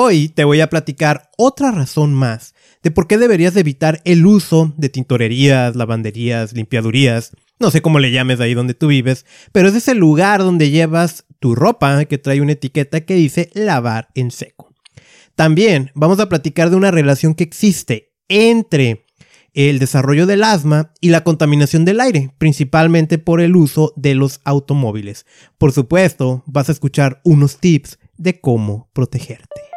Hoy te voy a platicar otra razón más de por qué deberías evitar el uso de tintorerías, lavanderías, limpiadurías, no sé cómo le llames ahí donde tú vives, pero es ese lugar donde llevas tu ropa que trae una etiqueta que dice lavar en seco. También vamos a platicar de una relación que existe entre el desarrollo del asma y la contaminación del aire, principalmente por el uso de los automóviles. Por supuesto, vas a escuchar unos tips de cómo protegerte.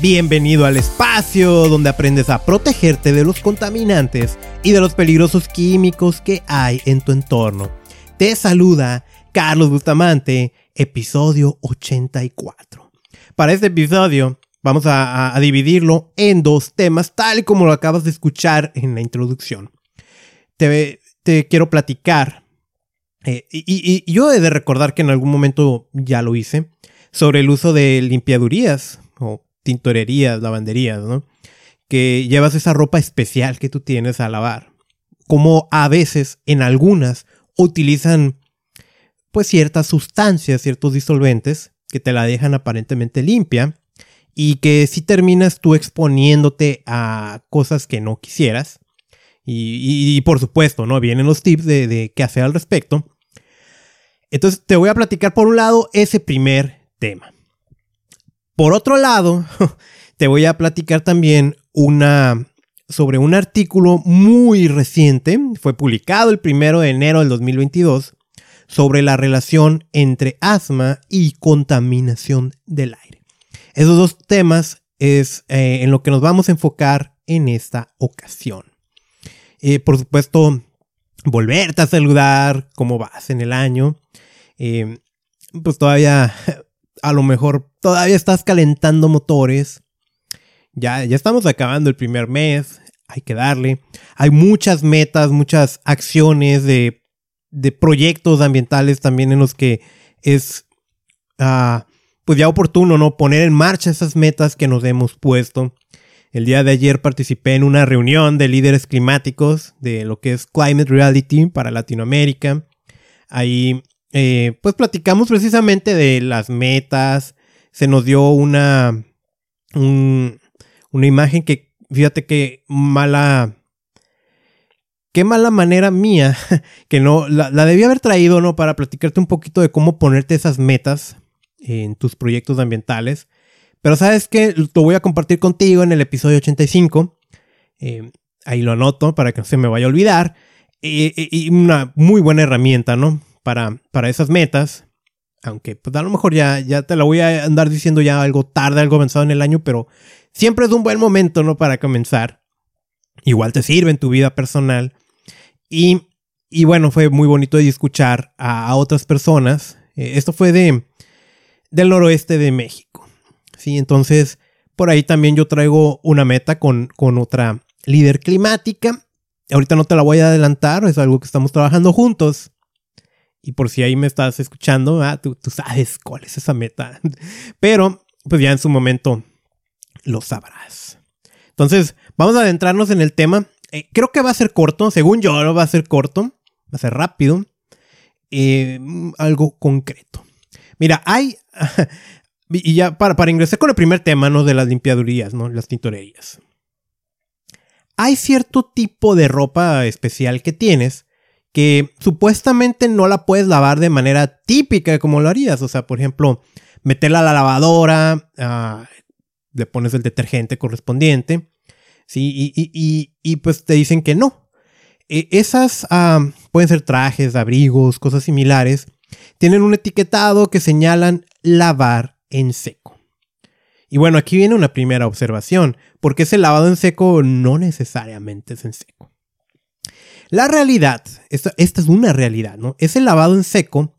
Bienvenido al espacio donde aprendes a protegerte de los contaminantes y de los peligrosos químicos que hay en tu entorno. Te saluda Carlos Bustamante, episodio 84. Para este episodio vamos a, dividirlo en dos temas, tal como lo acabas de escuchar en la introducción. Te, quiero platicar, eh, y, y yo he de recordar que en algún momento ya lo hice, sobre el uso de limpiadurías o tintorerías, lavanderías, ¿no? Que llevas esa ropa especial que tú tienes a lavar. Como a veces en algunas utilizan pues ciertas sustancias, ciertos disolventes que te la dejan aparentemente limpia y que si terminas tú exponiéndote a cosas que no quisieras. Y, por supuesto, ¿no? Vienen los tips de, de qué hacer al respecto. Entonces te voy a platicar por un lado ese primer tema. Por otro lado, te voy a platicar también una sobre un artículo muy reciente, fue publicado el primero de enero del 2022, sobre la relación entre asma y contaminación del aire. Esos dos temas es eh, en lo que nos vamos a enfocar en esta ocasión. Eh, por supuesto, volverte a saludar, cómo vas en el año. Eh, pues todavía a lo mejor todavía estás calentando motores. Ya, ya estamos acabando el primer mes. Hay que darle. Hay muchas metas, muchas acciones de, de proyectos ambientales también en los que es uh, pues ya oportuno, ¿no? Poner en marcha esas metas que nos hemos puesto. El día de ayer participé en una reunión de líderes climáticos de lo que es Climate Reality para Latinoamérica. Ahí eh, pues platicamos precisamente de las metas. Se nos dio una, una imagen que, fíjate que mala, qué mala manera mía, que no, la, la debía haber traído, ¿no? Para platicarte un poquito de cómo ponerte esas metas en tus proyectos ambientales. Pero sabes que lo voy a compartir contigo en el episodio 85. Eh, ahí lo anoto para que no se me vaya a olvidar. y una muy buena herramienta, ¿no? Para, esas metas. Aunque pues a lo mejor ya, ya te la voy a andar diciendo ya algo tarde, algo avanzado en el año, pero siempre es un buen momento, ¿no? Para comenzar. Igual te sirve en tu vida personal. Y, y bueno, fue muy bonito de escuchar a, otras personas. Eh, esto fue de, del noroeste de México. Sí, entonces por ahí también yo traigo una meta con, con otra líder climática. Ahorita no te la voy a adelantar, es algo que estamos trabajando juntos. Y por si ahí me estás escuchando, ah, tú, sabes cuál es esa meta. Pero, pues ya en su momento lo sabrás. Entonces, vamos a adentrarnos en el tema. Eh, creo que va a ser corto, según yo, va a ser corto, va a ser rápido. Eh, algo concreto. Mira, hay. y ya para, para ingresar con el primer tema, ¿no? De las limpiadurías, ¿no? Las tintorerías. Hay cierto tipo de ropa especial que tienes que supuestamente no la puedes lavar de manera típica como lo harías. O sea, por ejemplo, meterla a la lavadora, ah, le pones el detergente correspondiente, ¿sí? Y, pues te dicen que no. E, esas ah, pueden ser trajes, abrigos, cosas similares. Tienen un etiquetado que señalan lavar en seco. Y bueno, aquí viene una primera observación, porque ese lavado en seco no necesariamente es en seco. La realidad, esta, es una realidad, ¿no? Ese lavado en seco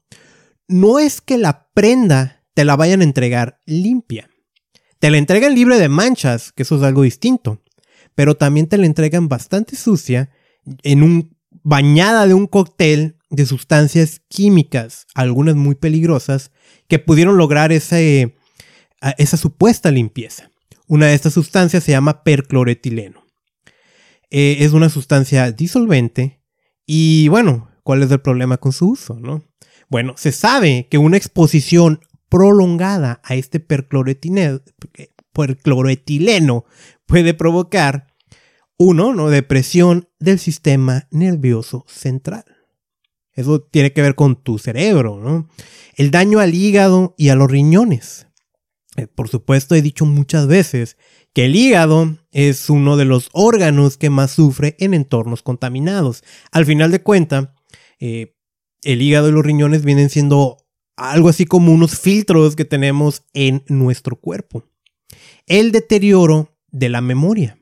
no es que la prenda te la vayan a entregar limpia. Te la entregan libre de manchas, que eso es algo distinto. Pero también te la entregan bastante sucia, en un bañada de un cóctel de sustancias químicas, algunas muy peligrosas, que pudieron lograr esa supuesta limpieza. Una de estas sustancias se llama percloretileno. Eh, es una sustancia disolvente y bueno, ¿cuál es el problema con su uso? No? Bueno, se sabe que una exposición prolongada a este percloretileno puede provocar, uno, ¿no? depresión del sistema nervioso central. Eso tiene que ver con tu cerebro, ¿no? El daño al hígado y a los riñones. Eh, por supuesto, he dicho muchas veces el hígado es uno de los órganos que más sufre en entornos contaminados. Al final de cuentas, eh, el hígado y los riñones vienen siendo algo así como unos filtros que tenemos en nuestro cuerpo. El deterioro de la memoria.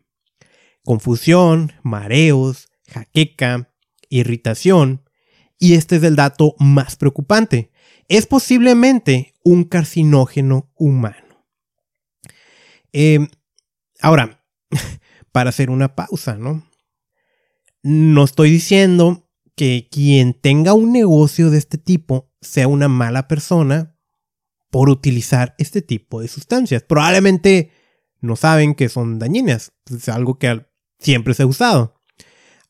Confusión, mareos, jaqueca, irritación. Y este es el dato más preocupante. Es posiblemente un carcinógeno humano. Em, ahora, para hacer una pausa, ¿no? No estoy diciendo que quien tenga un negocio de este tipo sea una mala persona por utilizar este tipo de sustancias. Probablemente no saben que son dañinas, es algo que siempre se ha usado.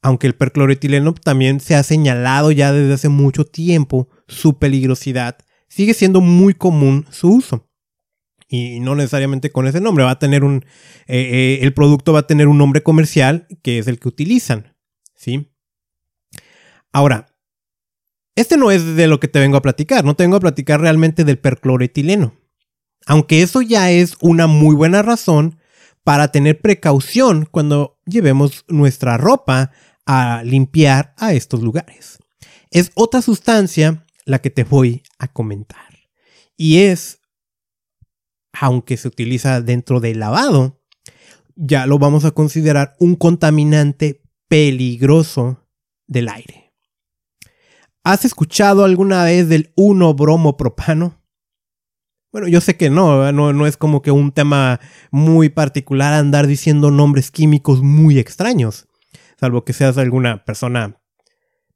Aunque el percloretileno también se ha señalado ya desde hace mucho tiempo su peligrosidad, sigue siendo muy común su uso y no necesariamente con ese nombre. Va a tener un. Eh, eh, el producto va a tener un nombre comercial que es el que utilizan. ¿Sí? Ahora, este no es de lo que te vengo a platicar. No te vengo a platicar realmente del percloretileno. Aunque eso ya es una muy buena razón para tener precaución cuando llevemos nuestra ropa a limpiar a estos lugares. Es otra sustancia la que te voy a comentar. Y es aunque se utiliza dentro del lavado, ya lo vamos a considerar un contaminante peligroso del aire. ¿Has escuchado alguna vez del 1-bromo-propano? Bueno, yo sé que no, no, es como que un tema muy particular andar diciendo nombres químicos muy extraños, salvo que seas alguna persona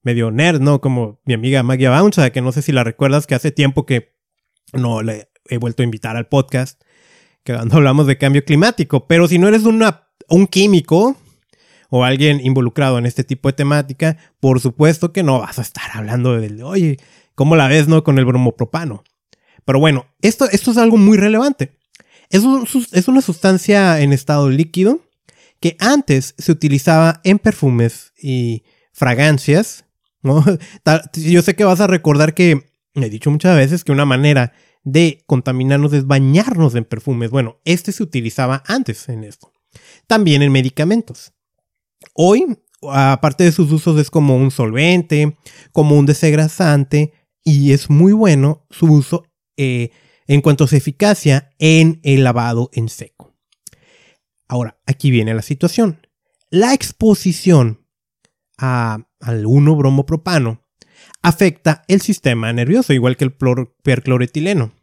medio nerd, ¿no? Como mi amiga Maggie Bounce, que no sé si la recuerdas, que hace tiempo que no le he vuelto a invitar al podcast, que cuando hablamos de cambio climático. Pero si no eres una, un químico o alguien involucrado en este tipo de temática, por supuesto que no vas a estar hablando de, oye, ¿cómo la ves, no? Con el bromopropano. Pero bueno, esto, esto es algo muy relevante. Es, es una sustancia en estado líquido que antes se utilizaba en perfumes y fragancias. Yo sé que vas a recordar que he dicho muchas veces que una manera de contaminarnos es bañarnos en perfumes. Bueno, este se utilizaba antes en esto. También en medicamentos. Hoy, aparte de sus usos, es como un solvente, como un desengrasante y es muy bueno su uso eh, en cuanto a su eficacia en el lavado en seco. Ahora, aquí viene la situación. La exposición a, al 1-bromopropano afecta el sistema nervioso, igual que el percloretileno.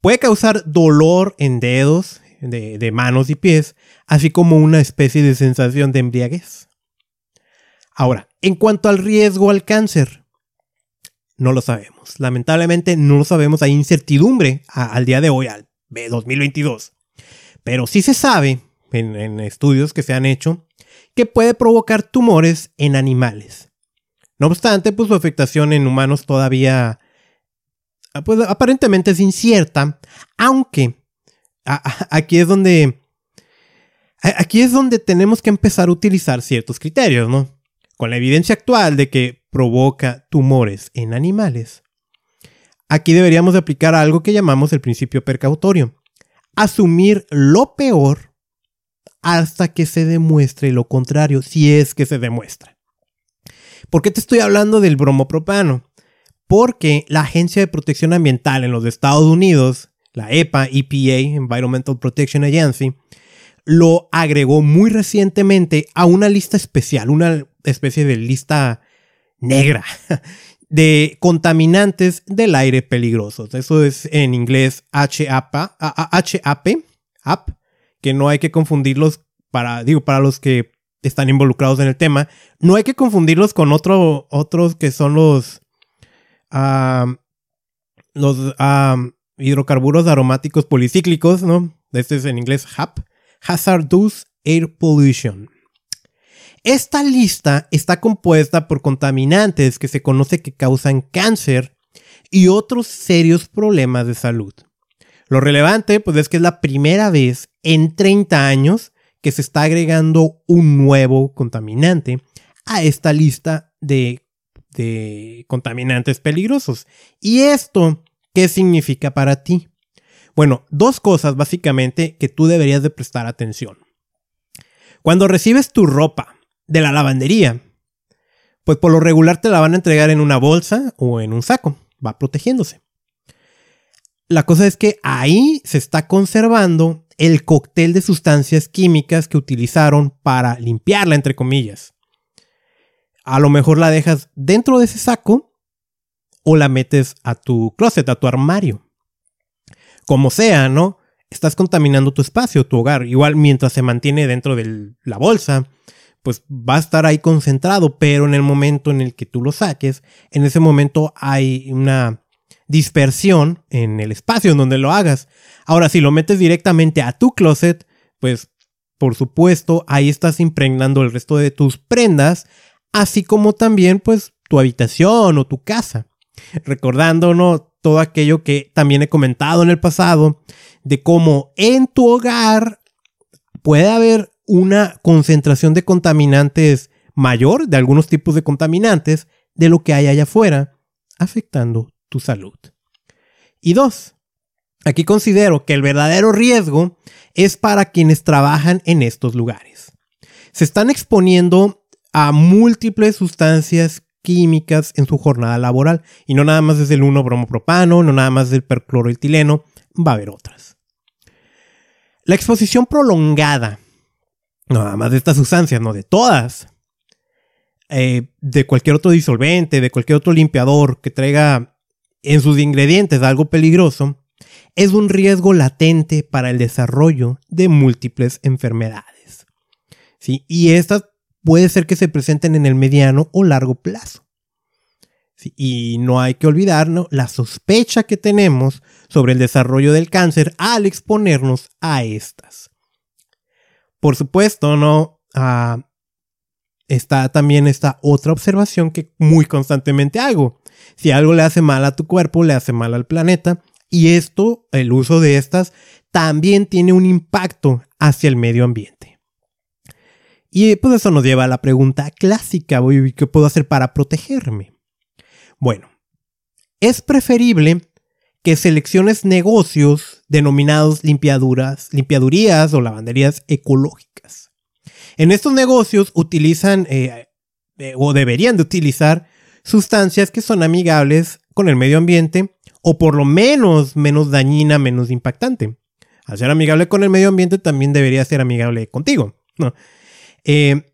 Puede causar dolor en dedos, de, manos y pies, así como una especie de sensación de embriaguez. Ahora, en cuanto al riesgo al cáncer, no lo sabemos. Lamentablemente no lo sabemos, hay incertidumbre al día de hoy, al 2022. Pero sí se sabe, en estudios que se han hecho, que puede provocar tumores en animales. No obstante, pues su afectación en humanos todavía ah, pues, aparentemente es incierta, aunque aquí es donde aquí es donde tenemos que empezar a utilizar ciertos criterios, ¿no? Con la evidencia actual de que provoca tumores en animales. Aquí deberíamos aplicar algo que llamamos el principio percautorio. Asumir lo peor hasta que se demuestre lo contrario, si es que se demuestra. ¿Por qué te estoy hablando del bromopropano? Porque la Agencia de Protección Ambiental en los Estados Unidos, la EPA, EPA, Environmental Protection Agency, lo agregó muy recientemente a una lista especial, una especie de lista negra de contaminantes del aire peligrosos. Eso es en inglés HAP, HAP, que no hay que confundirlos para, digo, para los que están involucrados en el tema. No hay que confundirlos con otro, otros que son los los hidrocarburos aromáticos policíclicos, ¿no? Este es en inglés HAP, Hazardous Air Pollution. Esta lista está compuesta por contaminantes que se conoce que causan cáncer y otros serios problemas de salud. Lo relevante, pues es que es la primera vez en 30 años que se está agregando un nuevo contaminante a esta lista de, de contaminantes peligrosos. ¿Y esto qué significa para ti? Bueno, dos cosas básicamente que tú deberías de prestar atención. Cuando recibes tu ropa de la lavandería, pues por lo regular te la van a entregar en una bolsa o en un saco, va protegiéndose. La cosa es que ahí se está conservando el cóctel de sustancias químicas que utilizaron para limpiarla, entre comillas. A lo mejor la dejas dentro de ese saco o la metes a tu closet, a tu armario. Como sea, ¿no? Estás contaminando tu espacio, tu hogar. Igual mientras se mantiene dentro de la bolsa, pues va a estar ahí concentrado, pero en el momento en el que tú lo saques, en ese momento hay una dispersión en el espacio en donde lo hagas. Ahora, si lo metes directamente a tu closet, pues por supuesto ahí estás impregnando el resto de tus prendas, así como también pues tu habitación o tu casa. Recordándonos todo aquello que también he comentado en el pasado, de cómo en tu hogar puede haber una concentración de contaminantes mayor, de algunos tipos de contaminantes, de lo que hay allá afuera, afectando tu salud. Y dos, aquí considero que el verdadero riesgo es para quienes trabajan en estos lugares. Se están exponiendo a múltiples sustancias químicas en su jornada laboral. Y no nada más es el 1-bromopropano, no nada más del percloroetileno, va a haber otras. La exposición prolongada, no nada más de estas sustancias, no de todas, eh, de cualquier otro disolvente, de cualquier otro limpiador que traiga en sus ingredientes algo peligroso, es un riesgo latente para el desarrollo de múltiples enfermedades. ¿sí? Y estas puede ser que se presenten en el mediano o largo plazo. ¿sí? Y no hay que olvidar la sospecha que tenemos sobre el desarrollo del cáncer al exponernos a estas. Por supuesto, ¿no? Ah, está también esta otra observación que muy constantemente hago. Si algo le hace mal a tu cuerpo, le hace mal al planeta. Y esto, el uso de estas, también tiene un impacto hacia el medio ambiente. Y pues eso nos lleva a la pregunta clásica, ¿qué puedo hacer para protegerme? Bueno, es preferible que selecciones negocios denominados limpiaduras, limpiadurías o lavanderías ecológicas. En estos negocios utilizan eh, eh, o deberían de utilizar sustancias que son amigables con el medio ambiente o por lo menos menos dañina, menos impactante. Al ser amigable con el medio ambiente también debería ser amigable contigo. Eh,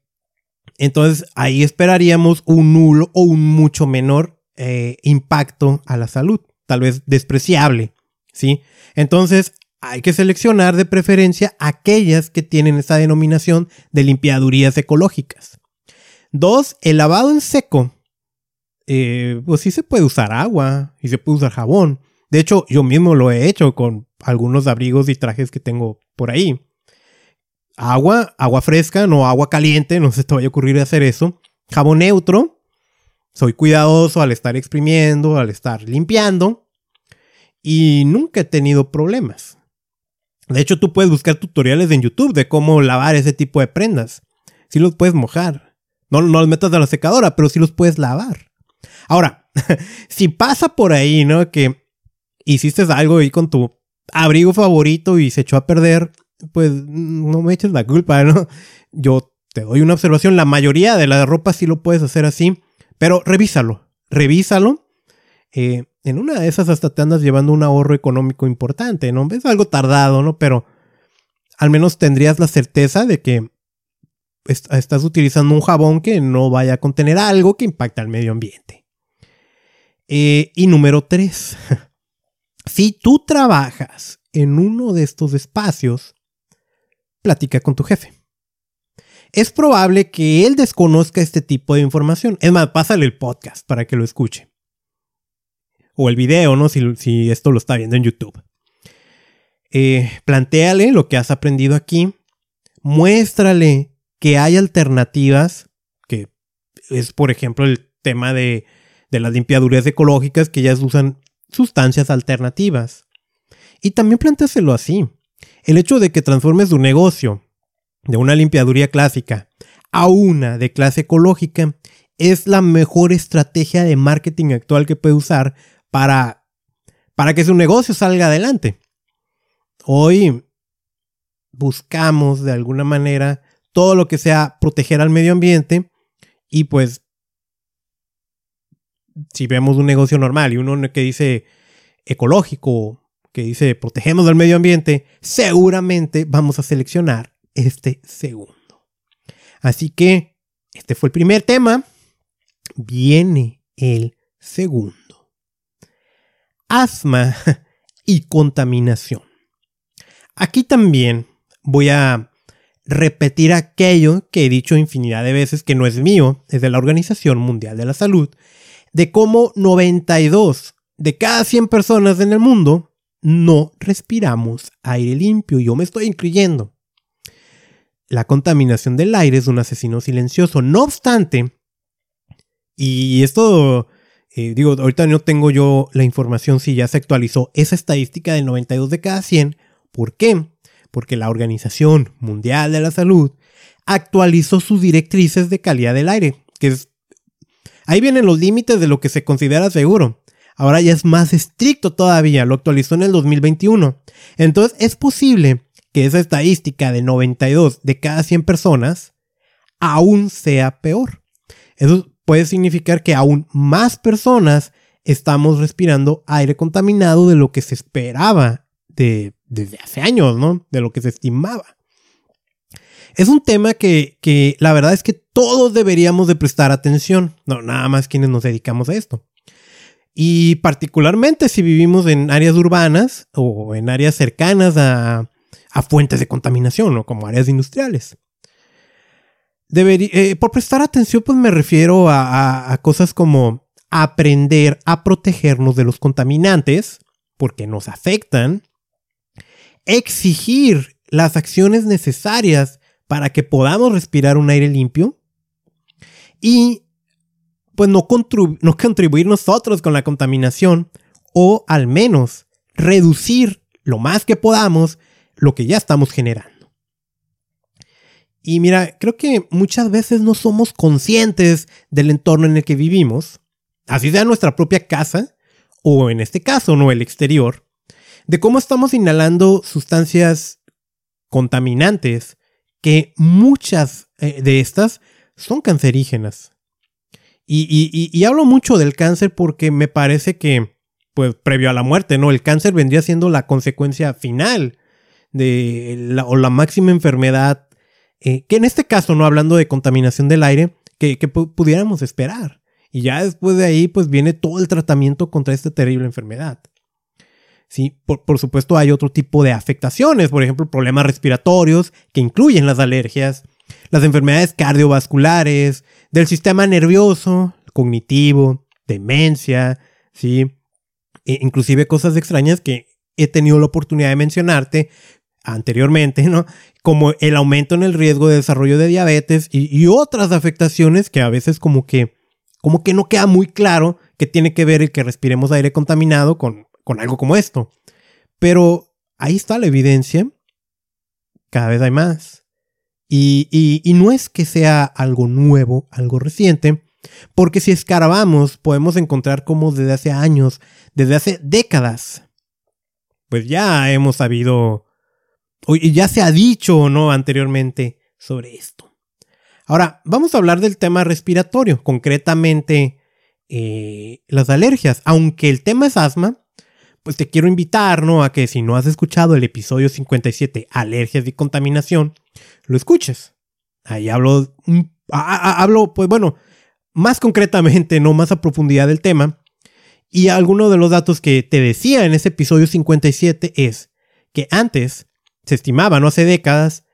entonces ahí esperaríamos un nulo o un mucho menor eh, impacto a la salud, tal vez despreciable. ¿sí? Entonces hay que seleccionar de preferencia aquellas que tienen esa denominación de limpiadurías ecológicas. Dos, el lavado en seco eh, pues sí se puede usar agua y se puede usar jabón. De hecho, yo mismo lo he hecho con algunos abrigos y trajes que tengo por ahí. Agua, agua fresca, no agua caliente, no se te vaya a ocurrir hacer eso. Jabón neutro. Soy cuidadoso al estar exprimiendo, al estar limpiando. Y nunca he tenido problemas. De hecho, tú puedes buscar tutoriales en YouTube de cómo lavar ese tipo de prendas. Si los puedes mojar. No, no los metas a la secadora, pero sí los puedes lavar. Ahora, si pasa por ahí, ¿no? Que hiciste algo ahí con tu abrigo favorito y se echó a perder, pues no me eches la culpa, ¿no? Yo te doy una observación, la mayoría de la ropa sí lo puedes hacer así, pero revísalo, revísalo. Eh, en una de esas hasta te andas llevando un ahorro económico importante, ¿no? Es algo tardado, ¿no? Pero al menos tendrías la certeza de que estás utilizando un jabón que no vaya a contener algo que impacte al medio ambiente. Eh, y número tres, si tú trabajas en uno de estos espacios, platica con tu jefe. Es probable que él desconozca este tipo de información. Es más, pásale el podcast para que lo escuche. o el video, ¿no? Si, esto lo está viendo en YouTube. Eh, plantéale lo que has aprendido aquí, muéstrale que hay alternativas, que es por ejemplo el tema de, de las limpiaduras ecológicas que ya usan sustancias alternativas. Y también planteáselo así. El hecho de que transformes tu negocio de una limpiaduría clásica a una de clase ecológica es la mejor estrategia de marketing actual que puede usar para, para que su negocio salga adelante. Hoy buscamos de alguna manera todo lo que sea proteger al medio ambiente y pues si vemos un negocio normal y uno que dice ecológico, que dice protegemos al medio ambiente, seguramente vamos a seleccionar este segundo. Así que este fue el primer tema. Viene el segundo. Asma y contaminación. Aquí también voy a repetir aquello que he dicho infinidad de veces que no es mío, es de la Organización Mundial de la Salud, de cómo 92 de cada 100 personas en el mundo no respiramos aire limpio. Yo me estoy incluyendo. La contaminación del aire es un asesino silencioso. No obstante, y esto, eh, digo, ahorita no tengo yo la información si ya se actualizó esa estadística del 92 de cada 100. ¿Por qué? Porque la Organización Mundial de la Salud actualizó sus directrices de calidad del aire, que es... Ahí vienen los límites de lo que se considera seguro. Ahora ya es más estricto todavía, lo actualizó en el 2021. Entonces es posible que esa estadística de 92 de cada 100 personas aún sea peor. Eso puede significar que aún más personas estamos respirando aire contaminado de lo que se esperaba de, desde hace años, ¿no? De lo que se estimaba. Es un tema que, que la verdad es que todos deberíamos de prestar atención, no nada más quienes nos dedicamos a esto. Y particularmente si vivimos en áreas urbanas o en áreas cercanas a, fuentes de contaminación, o como áreas industriales. Eh, por prestar atención, pues me refiero a, cosas como aprender a protegernos de los contaminantes, porque nos afectan, exigir las acciones necesarias para que podamos respirar un aire limpio y pues no, no contribuir nosotros con la contaminación o al menos reducir lo más que podamos lo que ya estamos generando. Y mira, creo que muchas veces no somos conscientes del entorno en el que vivimos, así sea nuestra propia casa o en este caso no el exterior, de cómo estamos inhalando sustancias contaminantes que muchas eh, de estas son cancerígenas. Y, hablo mucho del cáncer porque me parece que, pues, previo a la muerte, ¿no? El cáncer vendría siendo la consecuencia final de la, o la máxima enfermedad, eh, que en este caso, no hablando de contaminación del aire, que, pudiéramos esperar. Y ya después de ahí, pues viene todo el tratamiento contra esta terrible enfermedad. Sí, por, por, supuesto hay otro tipo de afectaciones, por ejemplo, problemas respiratorios que incluyen las alergias, las enfermedades cardiovasculares, del sistema nervioso, cognitivo, demencia, ¿sí? E inclusive cosas extrañas que he tenido la oportunidad de mencionarte anteriormente, ¿no? Como el aumento en el riesgo de desarrollo de diabetes y, otras afectaciones que a veces como que, como que no queda muy claro que tiene que ver el que respiremos aire contaminado con, con algo como esto. Pero ahí está la evidencia. Cada vez hay más. Y, no es que sea algo nuevo, algo reciente, porque si escarbamos podemos encontrar como desde hace años, desde hace décadas, pues ya hemos sabido, y ya se ha dicho no anteriormente sobre esto. Ahora, vamos a hablar del tema respiratorio, concretamente eh, las alergias. Aunque el tema es asma, pues te quiero invitar, ¿no? A que si no has escuchado el episodio 57, alergias y contaminación, lo escuches. Ahí hablo, hablo, pues bueno, más concretamente, no más a profundidad del tema. Y alguno de los datos que te decía en ese episodio 57 es que antes se estimaba, no hace décadas,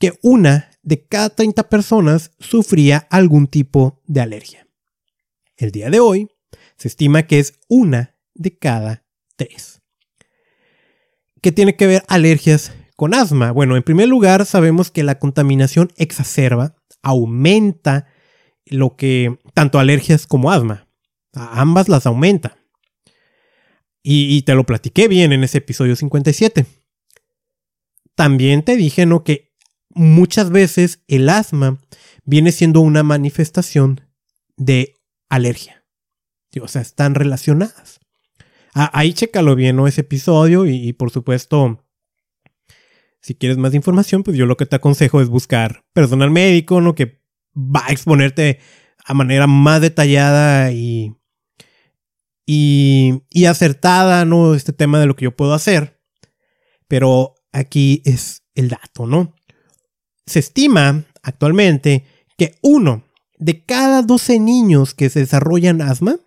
que una de cada 30 personas sufría algún tipo de alergia. El día de hoy se estima que es una de cada tres. ¿Qué tiene que ver alergias con asma? Bueno, en primer lugar sabemos que la contaminación exacerba, aumenta lo que tanto alergias como asma. A ambas las aumenta. Y, y, te lo platiqué bien en ese episodio 57. También te dije, ¿no? Que muchas veces el asma viene siendo una manifestación de alergia. O sea, están relacionadas. Ah, ahí chécalo bien, ¿no? Ese episodio y, por supuesto, si quieres más información, pues yo lo que te aconsejo es buscar personal médico, ¿no? Que va a exponerte a manera más detallada y, y, y acertada, ¿no? Este tema de lo que yo puedo hacer. Pero aquí es el dato, ¿no? Se estima actualmente que uno de cada 12 niños que se desarrollan asma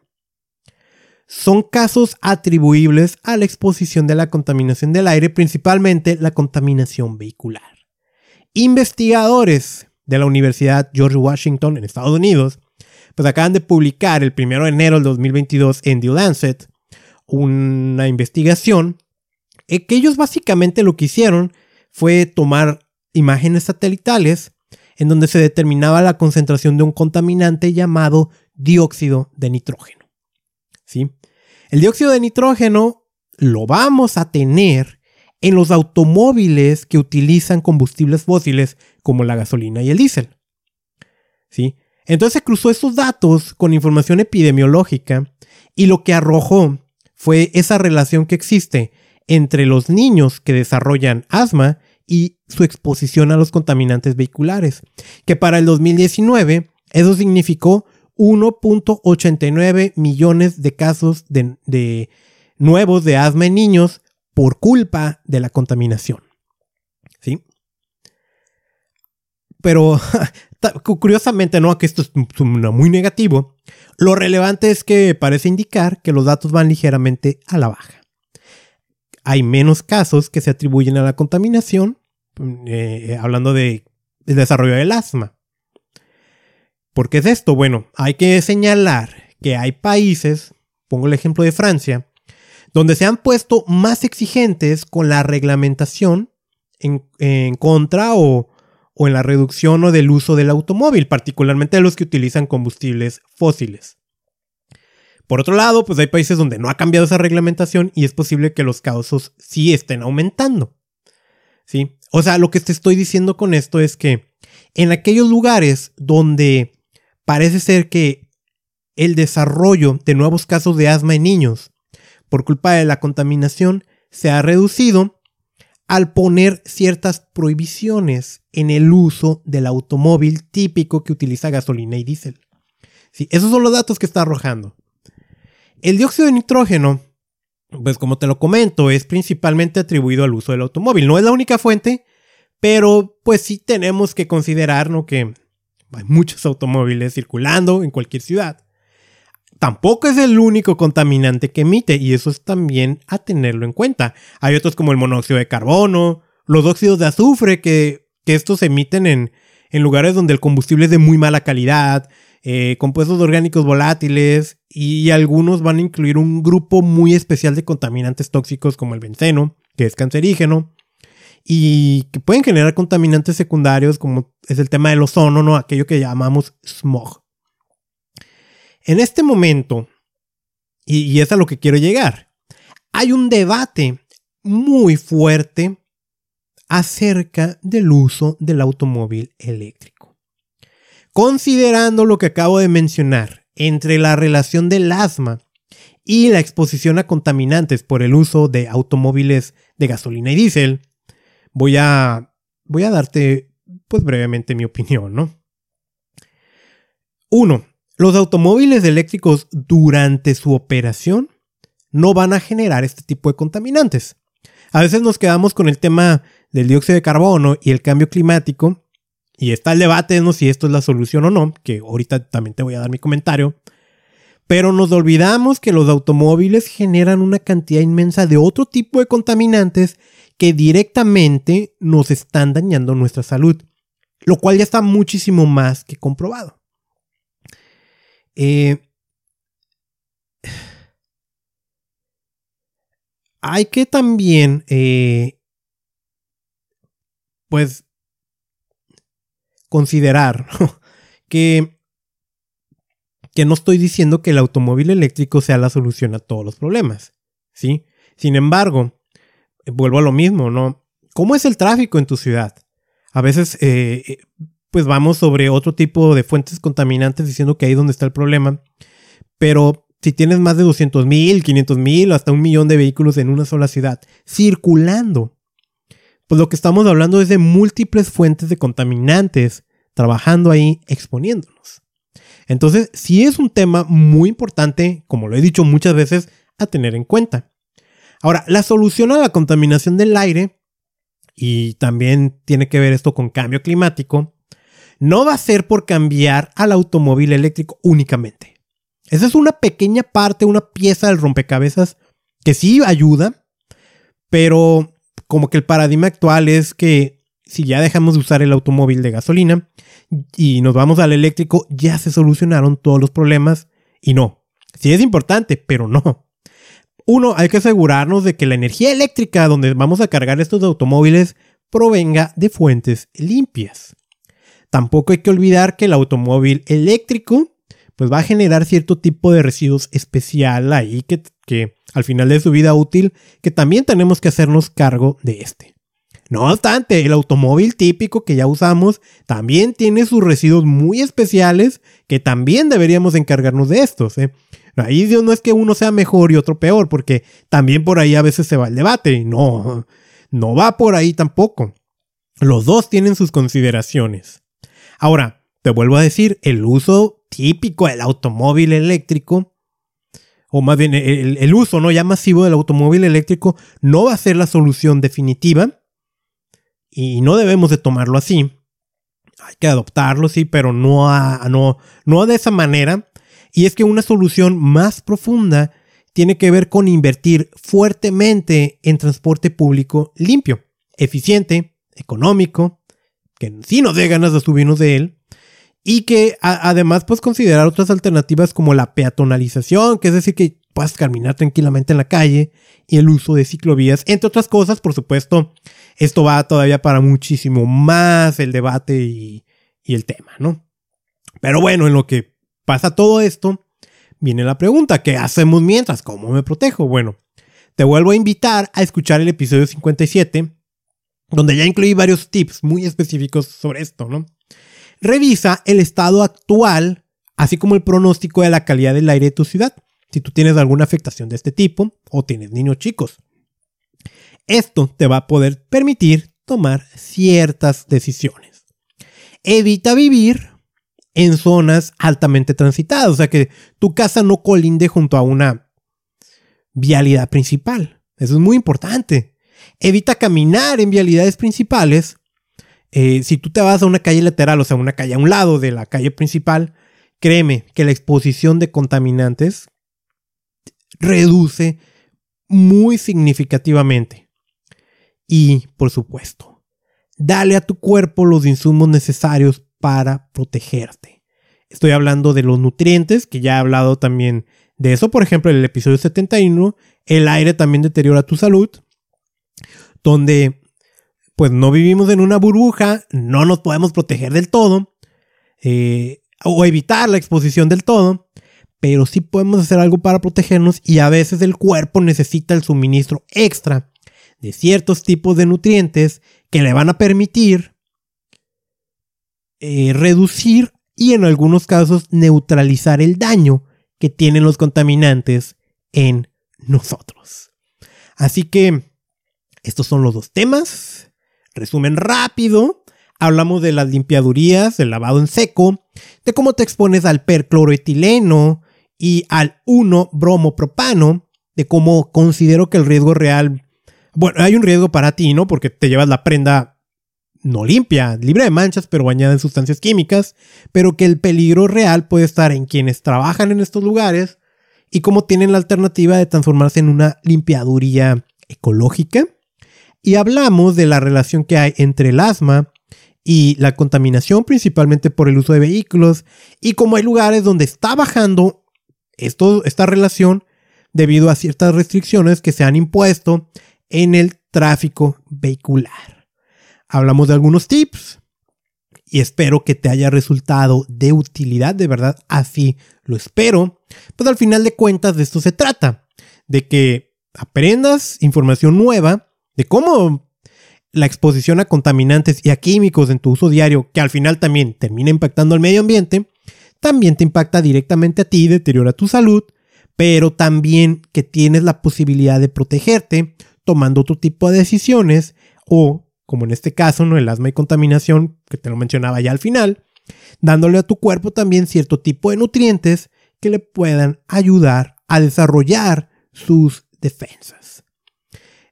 son casos atribuibles a la exposición de la contaminación del aire, principalmente la contaminación vehicular. Investigadores de la Universidad George Washington en Estados Unidos, pues acaban de publicar el 1 de enero del 2022 en The Lancet una investigación que ellos básicamente lo que hicieron fue tomar imágenes satelitales en donde se determinaba la concentración de un contaminante llamado dióxido de nitrógeno. ¿Sí? El dióxido de nitrógeno lo vamos a tener en los automóviles que utilizan combustibles fósiles como la gasolina y el diésel. ¿Sí? Entonces cruzó esos datos con información epidemiológica y lo que arrojó fue esa relación que existe entre los niños que desarrollan asma y su exposición a los contaminantes vehiculares, que para el 2019 eso significó 1.89 millones de casos de, nuevos de asma en niños por culpa de la contaminación. ¿Sí? Pero curiosamente, no, que esto es muy negativo, lo relevante es que parece indicar que los datos van ligeramente a la baja. Hay menos casos que se atribuyen a la contaminación, eh, hablando de, del desarrollo del asma. ¿Por qué es esto? Bueno, hay que señalar que hay países, pongo el ejemplo de Francia, donde se han puesto más exigentes con la reglamentación en, contra o, o, en la reducción o del uso del automóvil, particularmente los que utilizan combustibles fósiles. Por otro lado, pues hay países donde no ha cambiado esa reglamentación y es posible que los casos sí estén aumentando. ¿Sí? O sea, lo que te estoy diciendo con esto es que en aquellos lugares donde parece ser que el desarrollo de nuevos casos de asma en niños por culpa de la contaminación se ha reducido al poner ciertas prohibiciones en el uso del automóvil típico que utiliza gasolina y diésel. Sí, esos son los datos que está arrojando. El dióxido de nitrógeno, pues como te lo comento, es principalmente atribuido al uso del automóvil. No es la única fuente, pero pues sí tenemos que considerar que hay muchos automóviles circulando en cualquier ciudad. Tampoco es el único contaminante que emite y eso es también a tenerlo en cuenta. Hay otros como el monóxido de carbono, los óxidos de azufre que, estos emiten en, lugares donde el combustible es de muy mala calidad, eh, compuestos orgánicos volátiles y algunos van a incluir un grupo muy especial de contaminantes tóxicos como el benceno, que es cancerígeno, y que pueden generar contaminantes secundarios como es el tema del ozono, ¿no? Aquello que llamamos smog. En este momento, y, y es a lo que quiero llegar, hay un debate muy fuerte acerca del uso del automóvil eléctrico. Considerando lo que acabo de mencionar entre la relación del asma y la exposición a contaminantes por el uso de automóviles de gasolina y diésel, voy a, voy a darte, pues brevemente mi opinión, ¿no? Uno, los automóviles eléctricos durante su operación no van a generar este tipo de contaminantes. A veces nos quedamos con el tema del dióxido de carbono y el cambio climático, y está el debate de si esto es la solución o no, que ahorita también te voy a dar mi comentario. Pero nos olvidamos que los automóviles generan una cantidad inmensa de otro tipo de contaminantes que directamente nos están dañando nuestra salud, lo cual ya está muchísimo más que comprobado. Eh, hay que también, eh, pues, considerar que, que no estoy diciendo que el automóvil eléctrico sea la solución a todos los problemas, ¿sí? Sin embargo, vuelvo a lo mismo, ¿no? ¿Cómo es el tráfico en tu ciudad? A veces, eh, eh, pues vamos sobre otro tipo de fuentes contaminantes diciendo que ahí es donde está el problema, pero si tienes más de 200 mil, 500 mil hasta un millón de vehículos en una sola ciudad circulando, pues lo que estamos hablando es de múltiples fuentes de contaminantes trabajando ahí exponiéndonos. Entonces, sí es un tema muy importante, como lo he dicho muchas veces, a tener en cuenta. Ahora, la solución a la contaminación del aire, y también tiene que ver esto con cambio climático, no va a ser por cambiar al automóvil eléctrico únicamente. Esa es una pequeña parte, una pieza del rompecabezas que sí ayuda, pero como que el paradigma actual es que si ya dejamos de usar el automóvil de gasolina y nos vamos al eléctrico, ya se solucionaron todos los problemas. Y no, sí es importante, pero no. Uno, hay que asegurarnos de que la energía eléctrica donde vamos a cargar estos automóviles provenga de fuentes limpias. Tampoco hay que olvidar que el automóvil eléctrico pues va a generar cierto tipo de residuos especial ahí que, que al final de su vida útil que también tenemos que hacernos cargo de este. No obstante, el automóvil típico que ya usamos también tiene sus residuos muy especiales que también deberíamos encargarnos de estos. ¿eh? Ahí no es que uno sea mejor y otro peor, porque también por ahí a veces se va el debate. No, no va por ahí tampoco. Los dos tienen sus consideraciones. Ahora, te vuelvo a decir, el uso típico del automóvil eléctrico, o más bien el, el uso no ya masivo del automóvil eléctrico, no va a ser la solución definitiva y no debemos de tomarlo así. Hay que adoptarlo, sí, pero no, no, no de esa manera. Y es que una solución más profunda tiene que ver con invertir fuertemente en transporte público limpio, eficiente, económico, que sí nos dé ganas de subirnos de él, y que además pues considerar otras alternativas como la peatonalización, que es decir, que puedas caminar tranquilamente en la calle, y el uso de ciclovías, entre otras cosas, por supuesto, esto va todavía para muchísimo más el debate y, el tema, ¿no? Pero bueno, en lo que pasa todo esto, viene la pregunta, ¿qué hacemos mientras? ¿Cómo me protejo? Bueno, te vuelvo a invitar a escuchar el episodio 57, donde ya incluí varios tips muy específicos sobre esto, ¿no? Revisa el estado actual, así como el pronóstico de la calidad del aire de tu ciudad, si tú tienes alguna afectación de este tipo o tienes niños chicos. Esto te va a poder permitir tomar ciertas decisiones. Evita vivir en zonas altamente transitadas, o sea que tu casa no colinde junto a una vialidad principal. Eso es muy importante. Evita caminar en vialidades principales. Eh, si tú te vas a una calle lateral, o sea, una calle a un lado de la calle principal, créeme que la exposición de contaminantes reduce muy significativamente. Y, por supuesto, dale a tu cuerpo los insumos necesarios para protegerte. Estoy hablando de los nutrientes, que ya he hablado también de eso, por ejemplo, en el episodio 71, el aire también deteriora tu salud, donde pues no vivimos en una burbuja, no nos podemos proteger del todo, eh, o evitar la exposición del todo, pero sí podemos hacer algo para protegernos y a veces el cuerpo necesita el suministro extra de ciertos tipos de nutrientes que le van a permitir eh, reducir y en algunos casos neutralizar el daño que tienen los contaminantes en nosotros. Así que estos son los dos temas. Resumen rápido. Hablamos de las limpiadurías, del lavado en seco, de cómo te expones al percloroetileno y al 1-bromopropano, de cómo considero que el riesgo real bueno, hay un riesgo para ti, ¿no? Porque te llevas la prenda no limpia, libre de manchas, pero bañada en sustancias químicas, pero que el peligro real puede estar en quienes trabajan en estos lugares y cómo tienen la alternativa de transformarse en una limpiaduría ecológica. Y hablamos de la relación que hay entre el asma y la contaminación, principalmente por el uso de vehículos, y cómo hay lugares donde está bajando esto, esta relación debido a ciertas restricciones que se han impuesto en el tráfico vehicular. Hablamos de algunos tips y espero que te haya resultado de utilidad, de verdad, así lo espero. Pues al final de cuentas de esto se trata, de que aprendas información nueva de cómo la exposición a contaminantes y a químicos en tu uso diario, que al final también termina impactando al medio ambiente, también te impacta directamente a ti, deteriora tu salud, pero también que tienes la posibilidad de protegerte tomando otro tipo de decisiones o, como en este caso, ¿no? el asma y contaminación, que te lo mencionaba ya al final, dándole a tu cuerpo también cierto tipo de nutrientes que le puedan ayudar a desarrollar sus defensas.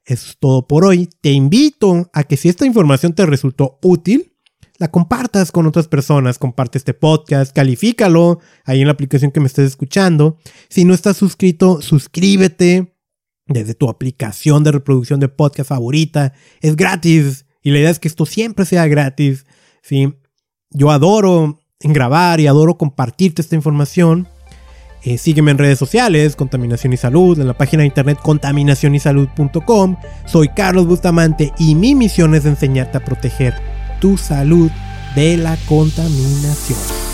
Eso es todo por hoy. Te invito a que si esta información te resultó útil, la compartas con otras personas. Comparte este podcast, califícalo ahí en la aplicación que me estés escuchando. Si no estás suscrito, suscríbete desde tu aplicación de reproducción de podcast favorita. Es gratis y la idea es que esto siempre sea gratis. ¿sí? Yo adoro grabar y adoro compartirte esta información. Eh, sígueme en redes sociales, Contaminación y Salud, en la página de internet contaminacionysalud.com. Soy Carlos Bustamante y mi misión es enseñarte a proteger tu salud de la contaminación.